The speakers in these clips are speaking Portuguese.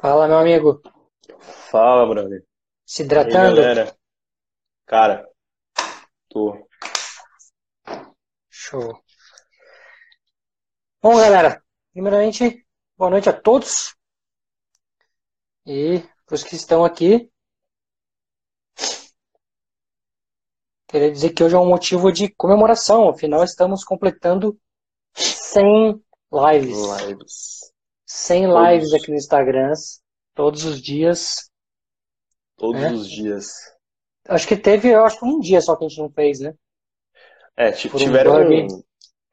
Fala, meu amigo. Fala, brother. Se E aí, hidratando? galera? Cara, tô. Show. Bom, galera, primeiramente, boa noite a todos. E para os que estão aqui, queria dizer que hoje é um motivo de comemoração. Afinal, estamos completando 100 lives. Lives. 100 lives Todos, aqui no Instagram, todos os dias, todos né? os dias. Acho que teve, eu acho que um dia só que a gente não fez, né? É, Por um tiveram, bug.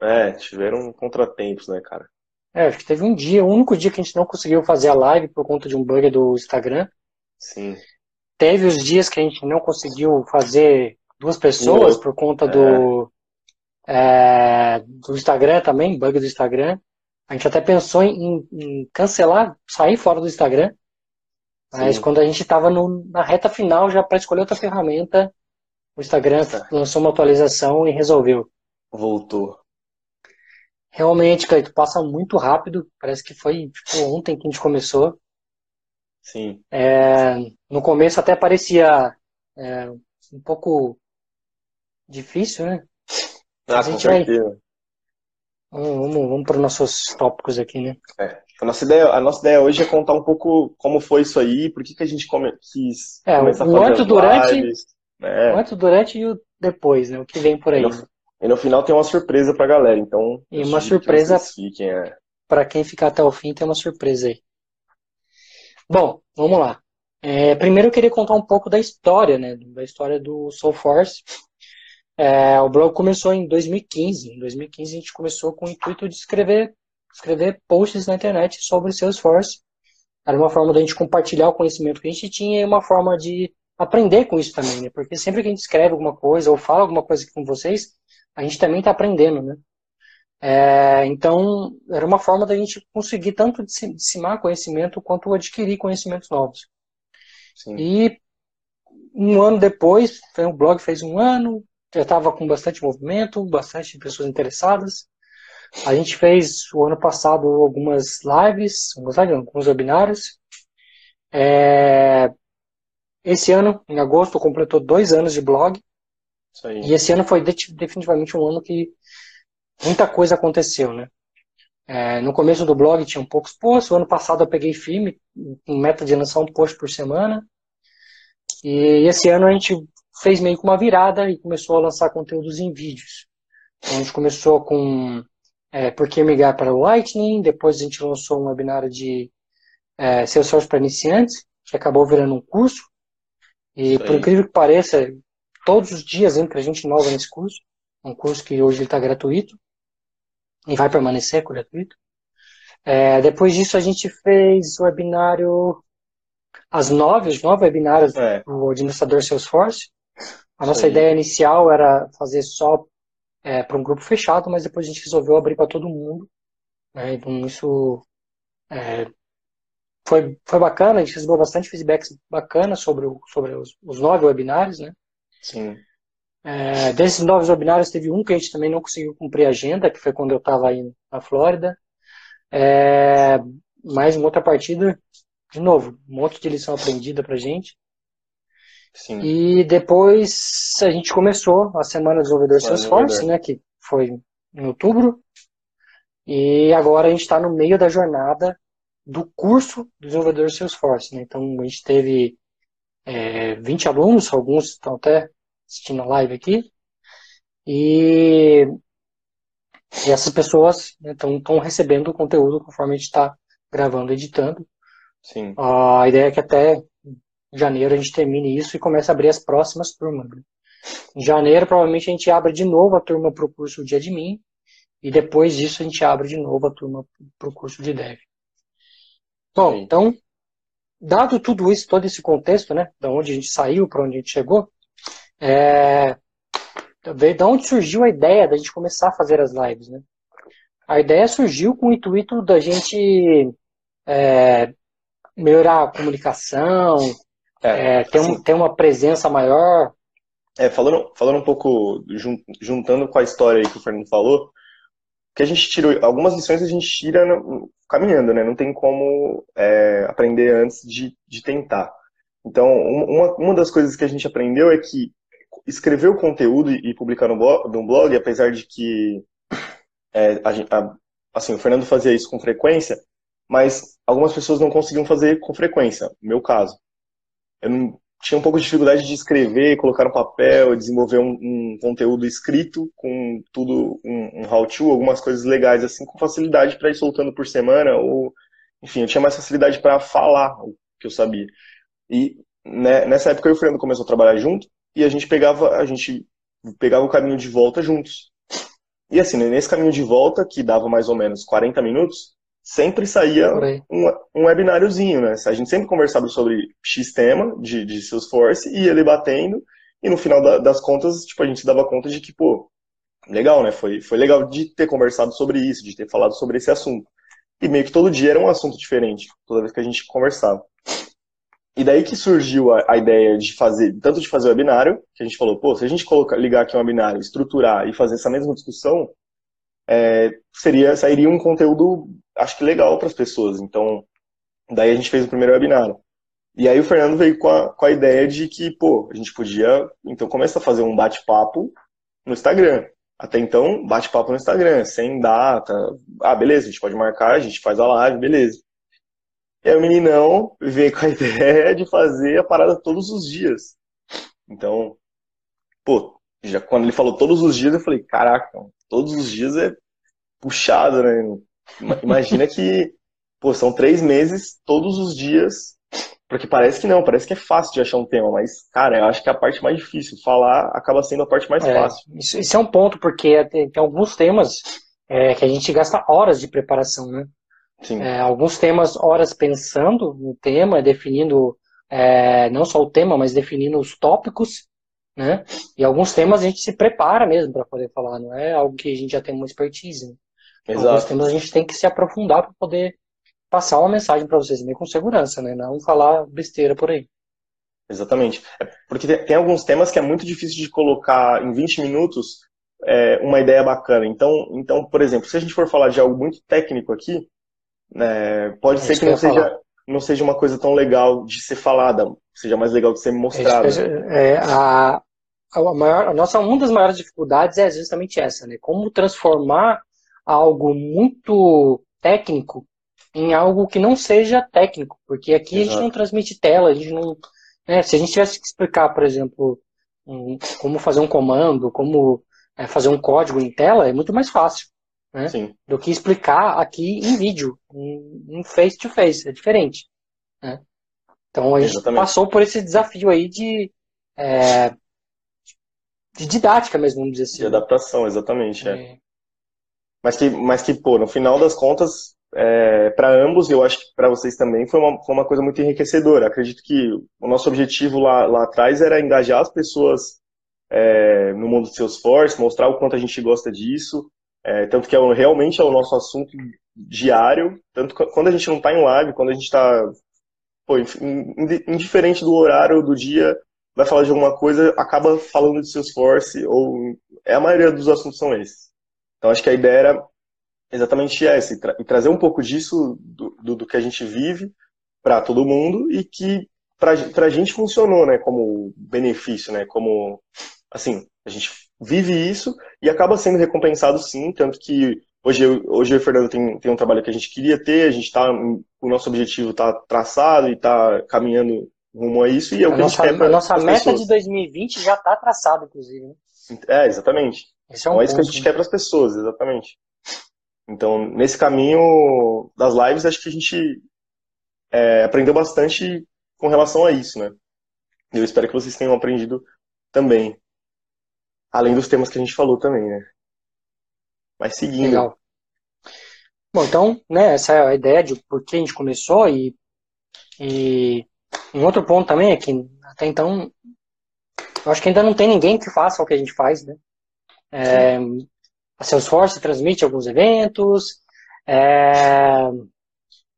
é, tiveram contratempos, né, cara? É, acho que teve um dia, o único dia que a gente não conseguiu fazer a live por conta de um bug do Instagram. Sim. Teve os dias que a gente não conseguiu fazer duas Um pessoas por conta é, do, é, do Instagram também, bug do Instagram. A gente até pensou em, em cancelar, sair fora do Instagram, mas sim. quando a gente estava na reta final já para escolher outra ferramenta, o Instagram Tá. lançou uma atualização e resolveu. Voltou. Realmente, Cleiton, passa muito rápido. Parece que foi tipo, ontem que a gente começou. Sim. É, no começo até parecia é, um pouco difícil, né? Ah, a gente vai. Vamos, vamos, vamos para os nossos tópicos aqui, né? É. A nossa ideia, a nossa ideia hoje é contar um pouco como foi isso aí, por que que a gente come- quis É, começar a o fazer antes, durante, lives, o né? antes, durante e o depois, né? O que vem por E aí, no, né? e no final tem uma surpresa pra galera, então E uma que surpresa fiquem. É. para quem ficar até o fim, tem uma surpresa aí. Bom, vamos lá. É, primeiro eu queria contar um pouco da história, né? Da história do Soulforce. É, o blog começou em 2015. Em 2015 a gente começou com o intuito de escrever, escrever posts na internet sobre Salesforce. Era uma forma da gente compartilhar o conhecimento que a gente tinha e uma forma de aprender com isso também, né? Porque sempre que a gente escreve alguma coisa ou fala alguma coisa com vocês, a gente também está aprendendo, né? É, então, era uma forma da gente conseguir tanto disseminar conhecimento quanto adquirir conhecimentos novos. Sim. E um ano depois, o blog fez um ano, já estava com bastante movimento, bastante pessoas interessadas. A gente fez o ano passado algumas lives, alguns webinários. É, esse ano, em agosto, completou dois anos de blog. E esse ano foi de- definitivamente um ano que muita coisa aconteceu, né? É, no começo do blog tinham poucos posts. O ano passado eu peguei firme, em meta de lançar um post por semana. E esse ano a gente fez meio que uma virada e começou a lançar conteúdos em vídeos. Então a gente começou com é, por que migrar para o Lightning, depois a gente lançou um webinário de é, Salesforce para iniciantes, que acabou virando um curso. E por incrível que pareça, todos os dias entra gente nova nesse curso. Um curso que hoje está gratuito e vai permanecer gratuito. É, depois disso a gente fez o webinário, as nove, os nove webinários É, do administrador Salesforce. A nossa ideia inicial era fazer só para um grupo fechado, mas depois a gente resolveu abrir para todo mundo. né? Então isso é, foi, foi bacana, a gente recebeu bastante feedbacks bacanas sobre, o- sobre os, os nove webinários, né? Sim. É, desses nove webinários, teve um que a gente também não conseguiu cumprir a agenda, que foi quando eu estava aí na Flórida. É, mais uma outra partida, de novo, um monte de lição aprendida pra gente. Sim. E depois a gente começou a Semana do Desenvolvedor Salesforce, né, que foi em outubro. E agora a gente está no meio da jornada do curso do Desenvolvedor Salesforce, né? Então a gente teve é, 20 alunos, alguns estão até assistindo a live aqui. E, e essas pessoas estão recebendo o conteúdo conforme a gente está gravando editando. Sim. A ideia é que até janeiro a gente termine isso e comece a abrir as próximas turmas. né? Em janeiro, provavelmente, a gente abre de novo a turma para o curso de admin e depois disso a gente abre de novo a turma para o curso de dev. Bom, aí. então, dado tudo isso, todo esse contexto, né, da onde a gente saiu, para onde a gente chegou, é, da onde surgiu a ideia da gente começar a fazer as lives, né? A ideia surgiu com o intuito da gente é, melhorar a comunicação, É, é, ter, um, assim, ter uma presença maior. é, falando, falando um pouco, jun- juntando com a história aí que o Fernando falou, que a gente tirou, algumas lições a gente tira caminhando, né? Não tem como é, aprender antes de, de tentar. Então, uma, uma das coisas que a gente aprendeu é que escrever o conteúdo e publicar no blog, no blog apesar de que é, a, a, assim, o Fernando fazia isso com frequência, mas algumas pessoas não conseguiam fazer com frequência, no meu caso. Eu não, tinha um pouco de dificuldade de escrever, colocar no papel, desenvolver um, um conteúdo escrito com tudo, um, um how-to, algumas coisas legais, assim, com facilidade para ir soltando por semana, ou, enfim, eu tinha mais facilidade para falar o que eu sabia. E né, nessa época eu e o Fernando começou a trabalhar junto, e a gente pegava, a gente pegava o caminho de volta juntos. E assim, nesse caminho de volta, que dava mais ou menos 40 minutos, sempre saía um, um webináriozinho, né? A gente sempre conversava sobre X tema de, de Salesforce, ia debatendo, e no final da, das contas, tipo, a gente se dava conta de que, pô, legal, né? Foi, foi legal de ter conversado sobre isso, de ter falado sobre esse assunto. E meio que todo dia era um assunto diferente, toda vez que a gente conversava. E daí que surgiu a, a ideia de fazer, tanto de fazer o webinário, que a gente falou, pô, se a gente colocar, ligar aqui um webinário, estruturar e fazer essa mesma discussão, é, seria, sairia um conteúdo acho que legal para as pessoas. Então, daí a gente fez o primeiro webinar. E aí o Fernando veio com a, com a ideia de que, pô, a gente podia, então, começar a fazer um bate-papo no Instagram. Até então, bate-papo no Instagram, sem data. Ah, beleza, a gente pode marcar, a gente faz a live, beleza. E aí o meninão veio com a ideia de fazer a parada todos os dias. Então, pô, já quando ele falou todos os dias, eu falei, caraca, todos os dias é puxado, né? Imagina que, pô, são três meses, todos os dias, porque parece que não, parece que é fácil de achar um tema, mas, cara, eu acho que é a parte mais difícil. Falar acaba sendo a parte mais é, fácil. Isso, isso, é um ponto, porque tem, tem alguns temas é, que a gente gasta horas de preparação, né? Sim. É, alguns temas, horas pensando no tema, definindo é, não só o tema, mas definindo os tópicos, né? E alguns temas a gente se prepara mesmo para poder falar, não é algo que a gente já tem uma expertise. Né? Exato. Alguns temas a gente tem que se aprofundar para poder passar uma mensagem para vocês, meio com segurança, né? Não falar besteira por aí. Exatamente. É porque tem, alguns temas que é muito difícil de colocar em 20 minutos é, uma ideia bacana. Então, então, por exemplo, se a gente for falar de algo muito técnico aqui, né, pode é ser que não seja, não seja uma coisa tão legal de ser falada, seja mais legal de ser mostrada. É, a, a, maior, a nossa, uma das maiores dificuldades é justamente essa, né? Como transformar algo muito técnico em algo que não seja técnico, porque aqui Exato. a gente não transmite tela, a gente não. Né, se a gente tivesse que explicar, por exemplo, como fazer um comando, como é, fazer um código em tela, é muito mais fácil. Né, do que explicar aqui em vídeo, em face to face, é diferente. Né? Então a gente Exatamente. passou por esse desafio aí de, é, de didática mesmo, vamos dizer assim. De adaptação, exatamente. É. é. Mas que, mas que, pô, no final das contas, é, para ambos, eu acho que para vocês também, foi uma, foi uma coisa muito enriquecedora. Acredito que o nosso objetivo lá, lá atrás era engajar as pessoas é, no mundo de Salesforce, mostrar o quanto a gente gosta disso, é, tanto que é, realmente é o nosso assunto diário, tanto quando a gente não está em live, quando a gente está indiferente do horário do dia, vai falar de alguma coisa, acaba falando de Salesforce, ou é a maioria dos assuntos são esses. Então, acho que a ideia era exatamente essa, e, tra trazer um pouco disso, do, do, do que a gente vive, para todo mundo, e que para a gente funcionou, né, como benefício, né, como, assim, a gente vive isso e acaba sendo recompensado sim, tanto que hoje eu, hoje eu e o Fernando tem, tem um trabalho que a gente queria ter, a gente está, o nosso objetivo está traçado e está caminhando rumo a isso, e é o que a, nossa, a gente quer A nossa meta pessoas. de 2020 já está traçada, inclusive. Né? É, exatamente. Esse é, um então, é isso que a gente quer para as pessoas, exatamente. Então, nesse caminho das lives, acho que a gente é, aprendeu bastante com relação a isso, né? Eu espero que vocês tenham aprendido também. Além dos temas que a gente falou também, né? Mas seguindo. Legal. Bom, então, né, essa é a ideia de por que a gente começou e, e um outro ponto também é que até então eu acho que ainda não tem ninguém que faça o que a gente faz, né? É, a Salesforce transmite alguns eventos, é,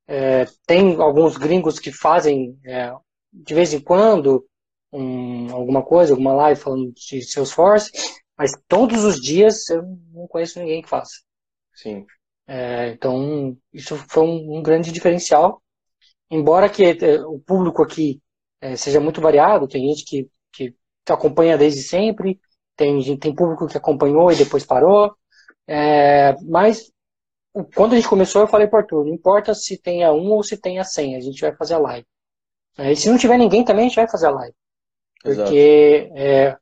é, tem alguns gringos que fazem é, de vez em quando um, alguma coisa, alguma live falando de Salesforce, mas todos os dias eu não conheço ninguém que faça. Sim. É, então, isso foi um, um, grande diferencial. Embora que é, o público aqui é, seja muito variado, tem gente que, que acompanha desde sempre, tem, tem público que acompanhou e depois parou, é, mas quando a gente começou, eu falei para Arthur, não importa se tenha um ou se tenha cem, a gente vai fazer a live. É, e se não tiver ninguém também, a gente vai fazer a live. Porque é,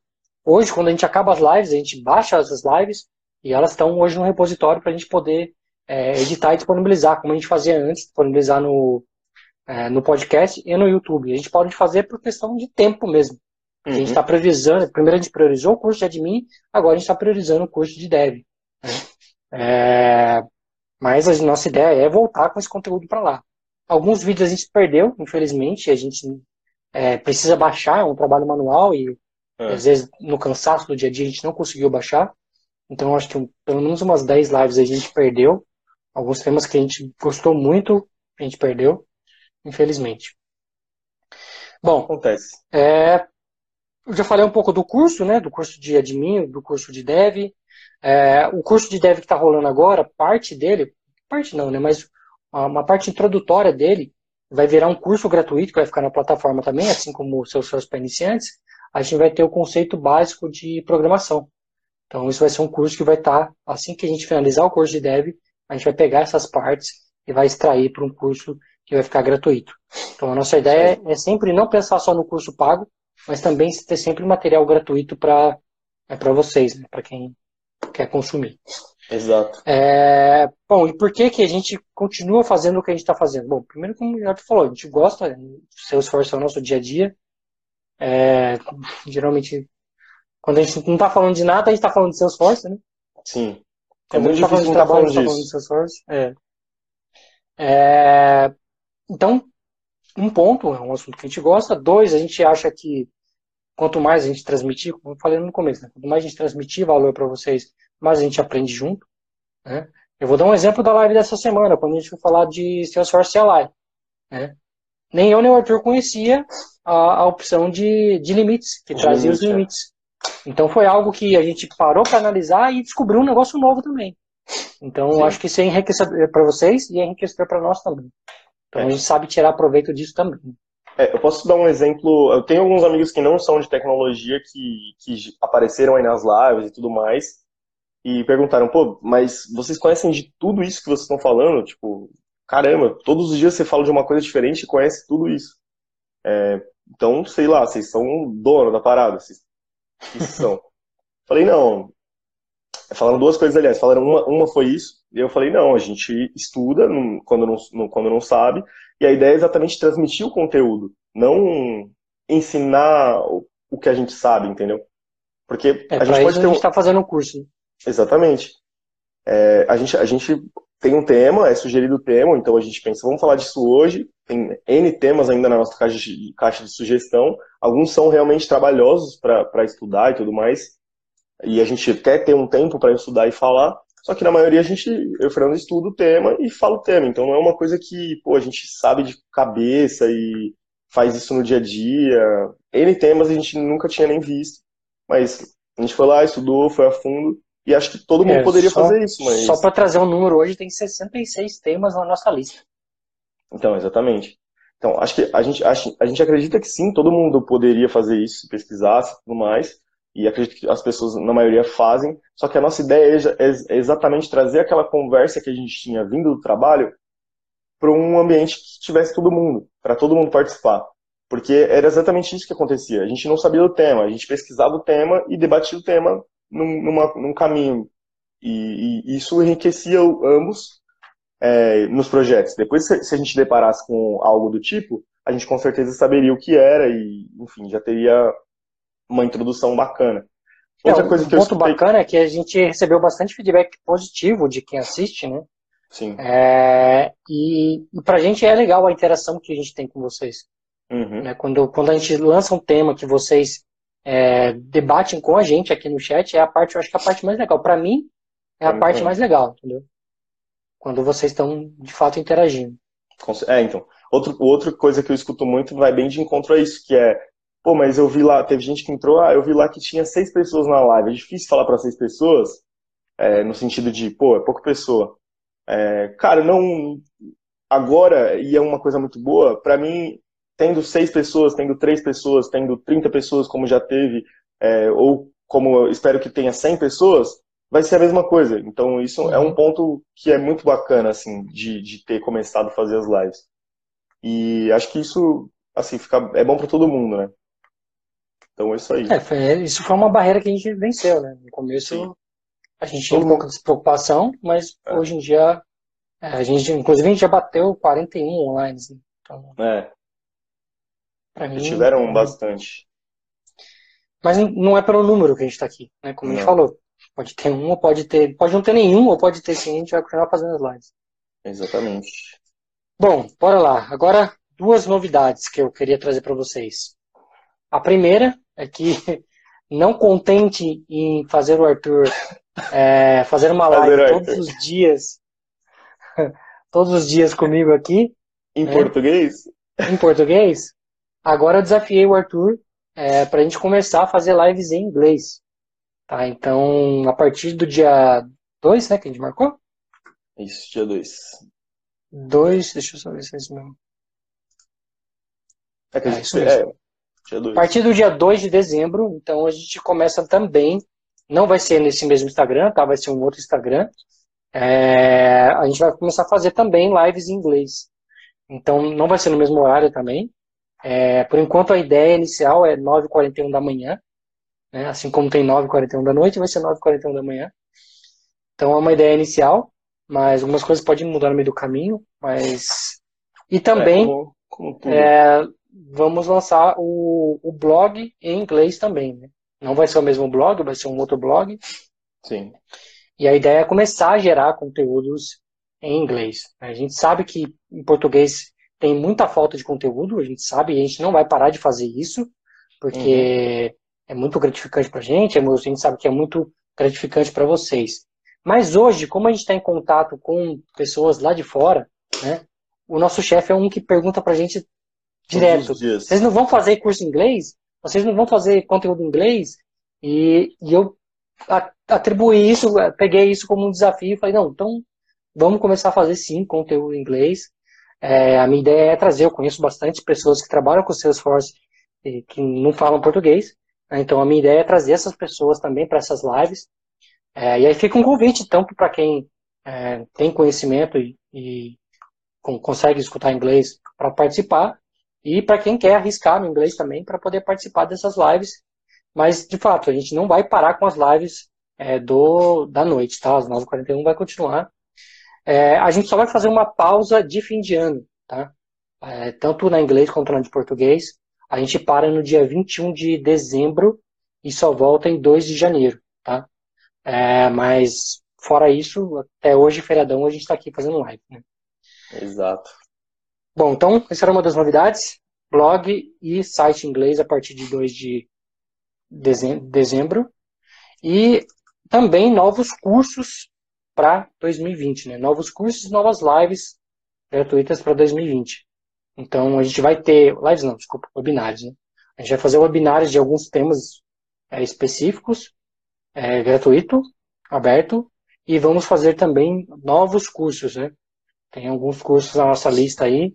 hoje, quando a gente acaba as lives, a gente baixa essas lives e elas estão hoje no repositório para a gente poder é, editar e disponibilizar, como a gente fazia antes, disponibilizar no, é, no podcast e no YouTube. A gente pode fazer por questão de tempo mesmo. Uhum. A gente está uhum. priorizando, primeiro a gente priorizou o curso de admin, agora a gente está priorizando o curso de dev. Né? É, mas a nossa ideia é voltar com esse conteúdo para lá. Alguns vídeos a gente perdeu, infelizmente, a gente é, precisa baixar, é um trabalho manual e é. às vezes no cansaço do dia a dia a gente não conseguiu baixar. Então acho que um, pelo menos umas 10 lives a gente perdeu. Alguns temas que a gente gostou muito, a gente perdeu, infelizmente. Bom, acontece. É, eu já falei um pouco do curso, né? Do curso de admin, do curso de dev. É, o curso de dev que está rolando agora, parte dele, parte não, né? Mas uma parte introdutória dele vai virar um curso gratuito que vai ficar na plataforma também, assim como o seus para iniciantes. A gente vai ter o conceito básico de programação. Então, isso vai ser um curso que vai estar, tá, assim que a gente finalizar o curso de dev, a gente vai pegar essas partes e vai extrair para um curso que vai ficar gratuito. Então, a nossa ideia é sempre não pensar só no curso pago, mas também ter sempre material gratuito para é para vocês, né? para quem quer consumir. Exato. É, bom, e por que, que a gente continua fazendo o que a gente está fazendo? Bom, primeiro, como já te falou, a gente gosta, do seu esforço é o nosso dia a dia. É, geralmente, quando a gente não está falando de nada, a gente está falando de seu esforço, né? Sim. É muito difícil não estar falando, tá falando de seu esforço. É. É, então, um ponto, é um assunto que a gente gosta. Dois, a gente acha que quanto mais a gente transmitir, como eu falei no começo, né? quanto mais a gente transmitir valor para vocês, mais a gente aprende junto. Né? Eu vou dar um exemplo da live dessa semana, quando a gente foi falar de Salesforce CLI. Né? Nem eu nem o Arthur conhecia a, a opção de, de limites, que trazia os limites. Então foi algo que a gente parou para analisar e descobriu um negócio novo também. Então Sim. acho que isso é enriquecedor para vocês e é enriquecedor para nós também. Então é. a gente sabe tirar proveito disso também. É, eu posso dar um exemplo. Eu tenho alguns amigos que não são de tecnologia que, que apareceram aí nas lives e tudo mais e perguntaram, pô, mas vocês conhecem de tudo isso que vocês estão falando? Tipo, caramba, todos os dias você fala de uma coisa diferente e conhece tudo isso. É, então, sei lá, vocês são dono da parada, vocês são. falei, não. Falaram duas coisas, aliás. Falaram uma, uma foi isso, e eu falei, não, a gente estuda quando não, quando não sabe, e a ideia é exatamente transmitir o conteúdo, não ensinar o, o que a gente sabe, entendeu? Porque é, a gente pode ter. A gente está fazendo um curso. Exatamente. É, a, gente, a gente tem um tema, é sugerido o tema, então a gente pensa, vamos falar disso hoje. Tem N temas ainda na nossa caixa de, caixa de sugestão. Alguns são realmente trabalhosos para estudar e tudo mais. E a gente quer ter um tempo para estudar e falar. Só que na maioria a gente, eu Fernando, estudo o tema e falo o tema. Então não é uma coisa que, pô, a gente sabe de cabeça e faz isso no dia a dia. N temas a gente nunca tinha nem visto. Mas a gente foi lá, estudou, foi a fundo. E acho que todo mundo é, poderia só, fazer isso. Mas... Só para trazer um número hoje, tem 66 temas na nossa lista. Então, exatamente. Então, acho que a gente, a, a gente acredita que sim, todo mundo poderia fazer isso, se pesquisasse e tudo mais e acredito que as pessoas, na maioria, fazem. Só que a nossa ideia é, é exatamente trazer aquela conversa que a gente tinha vindo do trabalho para um ambiente que tivesse todo mundo, para todo mundo participar. Porque era exatamente isso que acontecia. A gente não sabia o tema, a gente pesquisava o tema e debatia o tema num, numa, num caminho. E, e, isso enriquecia ambos é, nos projetos. Depois, se, se a gente deparasse com algo do tipo, a gente com certeza saberia o que era e, enfim, já teria uma introdução bacana. É, Outra é, coisa um que ponto escutei... bacana é que a gente recebeu bastante feedback positivo de quem assiste, né? Sim. É, e, e pra gente é legal a interação que a gente tem com vocês. Uhum. Né? Quando, quando a gente lança um tema que vocês é, debatem com a gente aqui no chat, é a parte, eu acho que é a parte mais legal. Para mim, é a parte mais legal, entendeu? Quando vocês estão de fato interagindo. É, então. Outro, outra coisa que eu escuto muito vai bem de encontro a isso, que é Pô, mas eu vi lá, teve gente que entrou, ah, eu vi lá que tinha seis pessoas na live. É difícil falar para seis pessoas. é, no sentido de, pô, é pouca pessoa. É, cara, não. Agora, e é uma coisa muito boa, para mim, tendo seis pessoas, tendo três pessoas, tendo 30 pessoas, como já teve, é, ou como eu espero que tenha 100 pessoas, vai ser a mesma coisa. Então, isso uhum. é um ponto que é muito bacana, assim, de, de ter começado a fazer as lives. E acho que isso, assim, fica, é bom para todo mundo, né? Então, é isso aí. É, foi, isso foi uma barreira que a gente venceu, né? No começo, Sim. a gente tinha um pouco de preocupação, mas é. hoje em dia, é, a gente, inclusive, a gente já bateu 41 online. Né? Então, é. Pra mim, tiveram bastante. Mas não é pelo número que a gente está aqui, né? Como não. a gente falou. Pode ter um, ou pode ter. Pode não ter nenhum, ou pode ter sim, a gente vai continuar fazendo as lives. Exatamente. Bom, bora lá. Agora, duas novidades que eu queria trazer para vocês. A primeira é que, não contente em fazer o Arthur é, fazer uma live fazer todos os dias, todos os dias comigo aqui. Em né? português? Em português. Agora eu desafiei o Arthur é, para a gente começar a fazer lives em inglês. Tá? Então, a partir do dia 2, né, que a gente marcou? Isso, dia 2. 2, deixa eu só ver se é isso mesmo. É que a é, gente, é, dia 2. A partir do dia 2 de dezembro, então a gente começa também, não vai ser nesse mesmo Instagram, tá? Vai ser um outro Instagram. É, a gente vai começar a fazer também lives em inglês. Então, não vai ser no mesmo horário também. É, por enquanto, a ideia inicial é 9h41 da manhã. Né? Assim como tem 9h41 da noite, vai ser 9h41 da manhã. Então, é uma ideia inicial, mas algumas coisas podem mudar no meio do caminho. Mas... E também é, como, como é, vamos lançar o, o blog em inglês também. Né? Não vai ser o mesmo blog, vai ser um outro blog. Sim. E a ideia é começar a gerar conteúdos em inglês. A gente sabe que em português tem muita falta de conteúdo, a gente sabe, e a gente não vai parar de fazer isso, porque uhum. é muito gratificante para a gente, a gente sabe que é muito gratificante para vocês. Mas hoje, como a gente está em contato com pessoas lá de fora, né, o nosso chefe é um que pergunta para a gente direto: vocês não vão fazer curso em inglês? Vocês não vão fazer conteúdo em inglês? E, e eu atribuí isso, peguei isso como um desafio e falei: não, então vamos começar a fazer sim conteúdo em inglês. É, a minha ideia é trazer, eu conheço bastante pessoas que trabalham com Salesforce e que não falam português, né? então a minha ideia é trazer essas pessoas também para essas lives. É, e aí fica um convite tanto para quem é, tem conhecimento e, e com, consegue escutar inglês para participar, e para quem quer arriscar no inglês também para poder participar dessas lives. Mas, de fato, a gente não vai parar com as lives é, do, da noite, tá? As 9h41 vai continuar. É, a gente só vai fazer uma pausa de fim de ano, tá? É, tanto na inglês quanto na de português. A gente para no dia 21 de dezembro e só volta em 2 de janeiro, tá? É, mas, fora isso, até hoje, feriadão, a gente está aqui fazendo live, né? Exato. Bom, então, essa era uma das novidades. Blog e site em inglês a partir de 2 de dezembro. E também novos cursos para 2020, né? Novos cursos, novas lives gratuitas para 2020. Então a gente vai ter lives não, desculpa, webinários, né? A gente vai fazer webinários de alguns temas é, específicos, é, gratuito, aberto, e vamos fazer também novos cursos, né? Tem alguns cursos na nossa lista aí.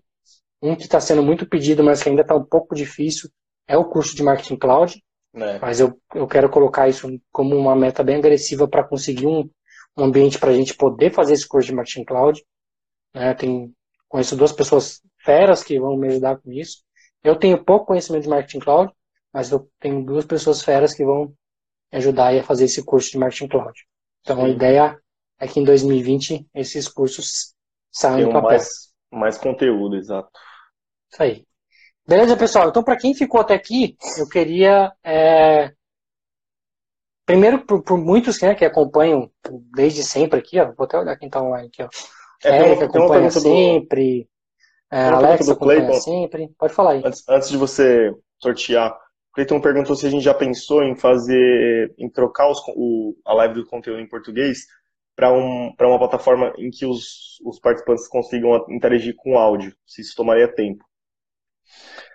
Um que está sendo muito pedido, mas que ainda está um pouco difícil, é o curso de Marketing Cloud. É. Mas eu, eu quero colocar isso como uma meta bem agressiva para conseguir um, um ambiente para a gente poder fazer esse curso de Marketing Cloud. Né? Tem, conheço duas pessoas feras que vão me ajudar com isso. Eu tenho pouco conhecimento de Marketing Cloud, mas eu tenho duas pessoas feras que vão me ajudar a fazer esse curso de Marketing Cloud. Então Sim. a ideia é que em 2020 esses cursos saiam do papel. Mais, mais conteúdo, exato. Isso aí. Beleza, pessoal? Então, para quem ficou até aqui, eu queria é, Primeiro, por, por muitos né, que acompanham desde sempre aqui, ó, vou até olhar quem está online aqui, ó. É, Érica acompanha sempre, do... é, Alex acompanha Clayton. sempre. Pode falar aí. Antes, antes de você sortear, o Cleiton perguntou se a gente já pensou em fazer, em trocar os, o, a live do conteúdo em português para um, uma plataforma em que os, os participantes consigam interagir com o áudio, se isso tomaria tempo.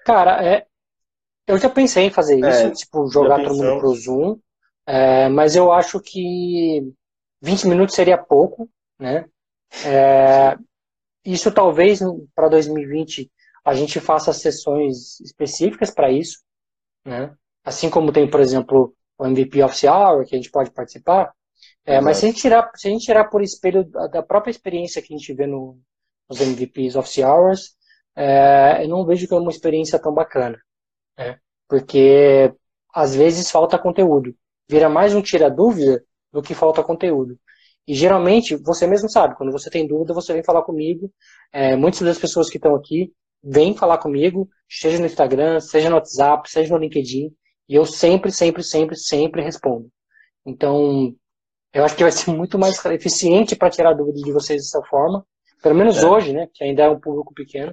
Cara, é, eu já pensei em fazer isso, é, tipo, jogar todo mundo pro Zoom. É, mas eu acho que 20 minutos seria pouco, né? É, isso talvez para 2020 a gente faça sessões específicas para isso, né? Assim como tem, por exemplo, o MVP Office Hour, que a gente pode participar. É, mas se a, gente tirar, se a gente tirar por espelho da própria experiência que a gente vê no, nos MVPs Office Hours, é, eu não vejo que é uma experiência tão bacana. Né? Porque às vezes falta conteúdo. Vira mais um tira-dúvida do que falta conteúdo. E geralmente, você mesmo sabe, quando você tem dúvida, você vem falar comigo. É, muitas das pessoas que estão aqui vêm falar comigo, seja no Instagram, seja no WhatsApp, seja no LinkedIn. E eu sempre, sempre, sempre, sempre respondo. Então, eu acho que vai ser muito mais eficiente para tirar dúvidas de vocês dessa forma. Pelo menos é. hoje, né? Que ainda é um público pequeno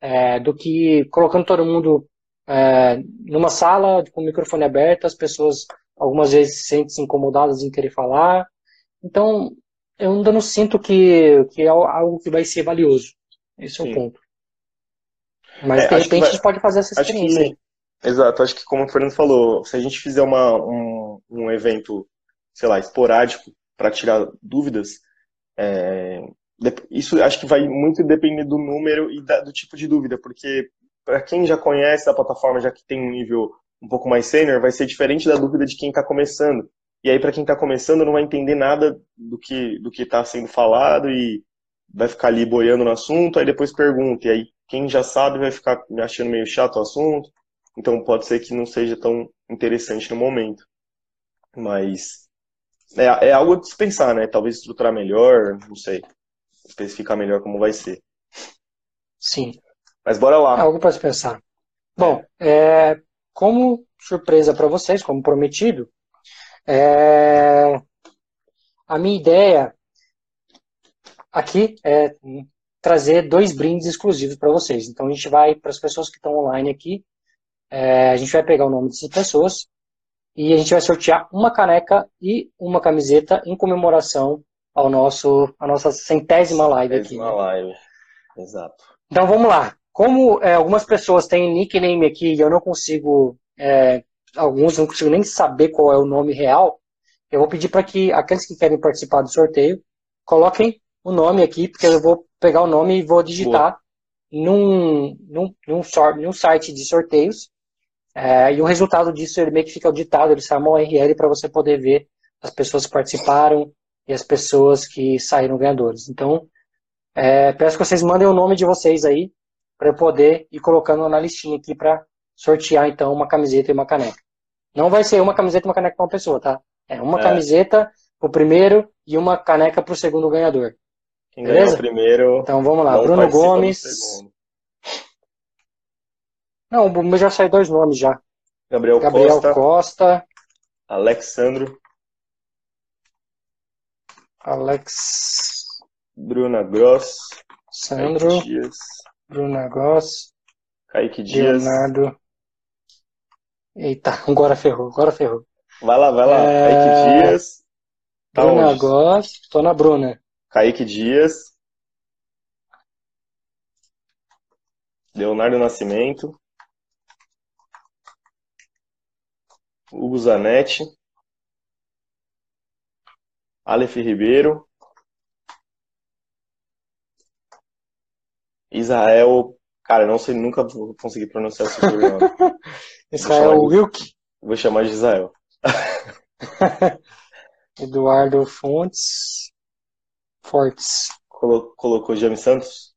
é, do que colocando todo mundo é, numa sala com o microfone aberto, as pessoas algumas vezes se sentem incomodadas em querer falar. Então, eu ainda não sinto que, que é algo que vai ser valioso. Esse é o ponto. Mas, é, de repente, vai... a gente pode fazer essa experiência. Que... Exato, acho que como o Fernando falou, se a gente fizer uma, um, um evento, sei lá, esporádico para tirar dúvidas, é, isso acho que vai muito depender do número e da, do tipo de dúvida, porque para quem já conhece a plataforma, já que tem um nível um pouco mais sênior, vai ser diferente da dúvida de quem está começando. E aí, para quem está começando, não vai entender nada do que do que está sendo falado e vai ficar ali boiando no assunto, aí depois pergunta. E aí, quem já sabe vai ficar me achando meio chato o assunto. Então, pode ser que não seja tão interessante no momento. Mas é, é algo de se pensar, né? Talvez estruturar melhor, não sei especificar melhor como vai ser. Sim. Mas bora lá. É algo para se pensar. Bom, é, como surpresa para vocês, como prometido, é, a minha ideia aqui é trazer dois brindes exclusivos para vocês. Então a gente vai, para as pessoas que estão online aqui, é, a gente vai pegar o nome dessas pessoas e a gente vai sortear uma caneca e uma camiseta em comemoração ao nosso, a nossa centésima live aqui. Centésima né? live, exato. Então vamos lá. Como é, algumas pessoas têm nickname aqui e eu não consigo, é, alguns não consigo nem saber qual é o nome real, eu vou pedir para que aqueles que querem participar do sorteio coloquem o nome aqui, porque eu vou pegar o nome e vou digitar num, num, num, num, site de sorteios. É, e o resultado disso ele meio que fica auditado, ele sai uma URL para você poder ver as pessoas que participaram, e as pessoas que saíram ganhadores. Então, é, peço que vocês mandem o nome de vocês aí para eu poder ir colocando na listinha aqui para sortear então uma camiseta e uma caneca. Não vai ser uma camiseta e uma caneca para uma pessoa, tá? É uma é. camiseta para o primeiro e uma caneca para o segundo ganhador. Quem Beleza? ganhou o primeiro. Então vamos lá, Bruno Gomes. Não, o meu já saiu dois nomes já. Gabriel, Gabriel Costa. Costa. Alexandro. Alex. Bruna Gross. Sandro. Dias. Bruna Gross. Kaique Dias. Leonardo. Eita, agora ferrou, agora ferrou. Vai lá, vai lá. É... Kaique Dias. Tá Bruna onde? Gross. Tô na Bruna. Kaique Dias. Leonardo Nascimento. Hugo Zanetti. Aleph Ribeiro, Israel, cara, não sei, nunca vou conseguir pronunciar esse sobrenome. Israel Wilk. Vou chamar de Israel. Eduardo Fontes. Fortes. Colo colocou James Santos?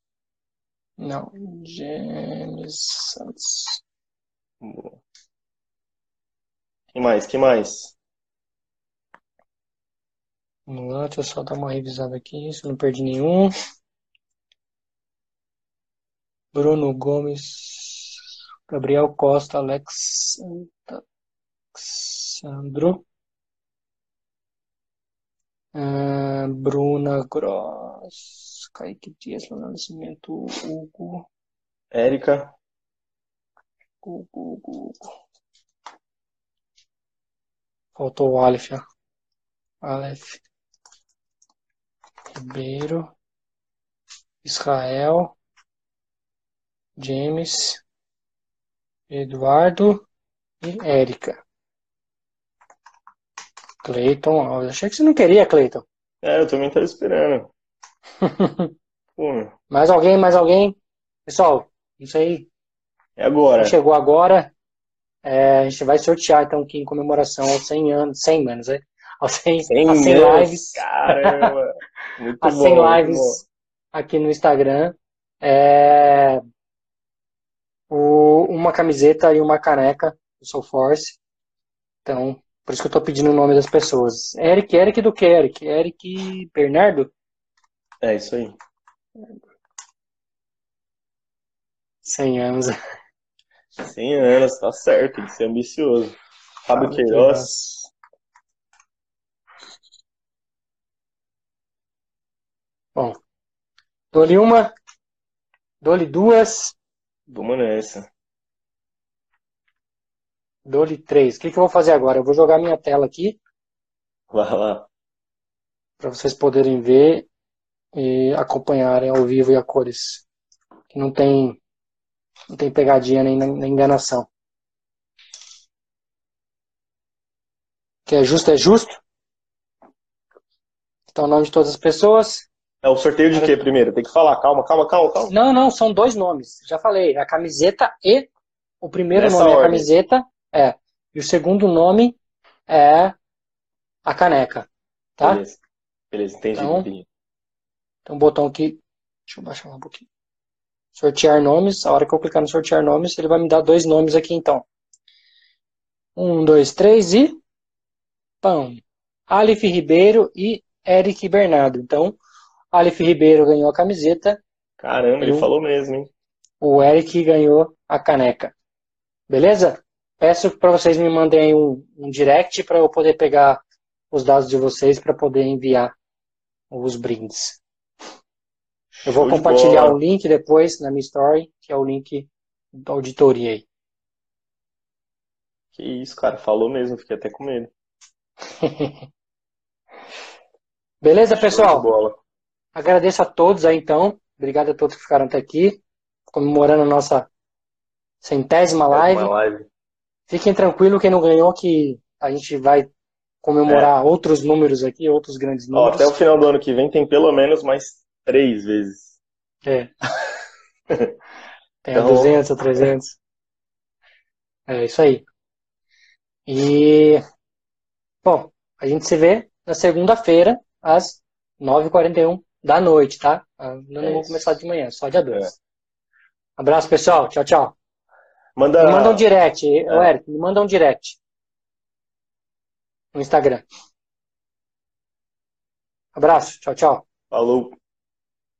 Não, James Santos. Boa. Quem mais? Quem mais? Vamos lá, deixa eu só dar uma revisada aqui, se eu não perdi nenhum. Bruno Gomes, Gabriel Costa, Alex Sandro, uh, Bruna Gross, Kaique Dias, Leonardo Nascimento, Hugo, Érica, Hugo, Hugo, Faltou o Aleph, Aleph. Ribeiro, Israel, James, Eduardo e Érica. Cleiton Alves. Achei que você não queria, Cleiton. É, eu também tava esperando. Mais alguém, mais alguém? Pessoal, isso aí é agora. chegou agora. É, a gente vai sortear então aqui em comemoração aos 100 anos, 100 anos, né? Aos 100, 100 às 100 anos, lives, Caramba. Muito bom, 100 muito lives bom. aqui no Instagram. É, o- uma camiseta e uma caneca do Soul Force. Então, por isso que eu tô pedindo o nome das pessoas. Eric, Eric do que, Eric? Eric Bernardo? É isso aí. 100 anos. 100 anos, tá certo, tem que ser ambicioso. Fábio Fábio Queiroz. Bom, dou-lhe uma, dou-lhe duas, Vamos nessa. dou-lhe três. O que que eu vou fazer agora? Eu vou jogar minha tela aqui Vai lá. para vocês poderem ver e acompanharem ao vivo e a cores. Que não tem, não tem pegadinha nem, nem enganação. Que é justo, é justo. Então, o nome de todas as pessoas. É o sorteio de quê primeiro? Tem que falar. Calma, calma, calma, calma. Não, não, são dois nomes. Já falei, a camiseta e o primeiro Nessa nome é a ordem. camiseta, é. E o segundo nome é a caneca, tá? Beleza. Beleza, entendi, Então- entendi. Tem um botão aqui. Deixa eu baixar um pouquinho. Sortear nomes. A hora que eu clicar no sortear nomes, ele vai me dar dois nomes aqui então. Um, dois, três e. Pão. Alif Ribeiro e Eric Bernardo. Então, Alif Ribeiro ganhou a camiseta, Caramba, ele falou mesmo, hein? o Eric ganhou a caneca. Beleza? Peço para vocês me mandem aí um, um direct para eu poder pegar os dados de vocês para poder enviar os brindes. Eu vou Show compartilhar o link depois na minha story, que é o link da auditoria aí. Que isso, cara, falou mesmo, fiquei até com medo. Beleza, Show pessoal? Agradeço a todos aí então. Obrigado a todos que ficaram até aqui, comemorando a nossa centésima live. Live. Fiquem tranquilos quem não ganhou que a gente vai comemorar outros números aqui, outros grandes Ó, números. até o final do ano que vem tem pelo menos mais três vezes. É. Tem a Então- 200, a 300. É isso aí. E, bom, a gente se vê na segunda-feira, às 9h41 da noite, tá? Eu não É vou isso. começar de manhã, só dia 2. Abraço, pessoal. Tchau, tchau. Manda. Me manda um direct, É. Eric, me manda um direct no Instagram. Abraço, tchau, tchau. Falou.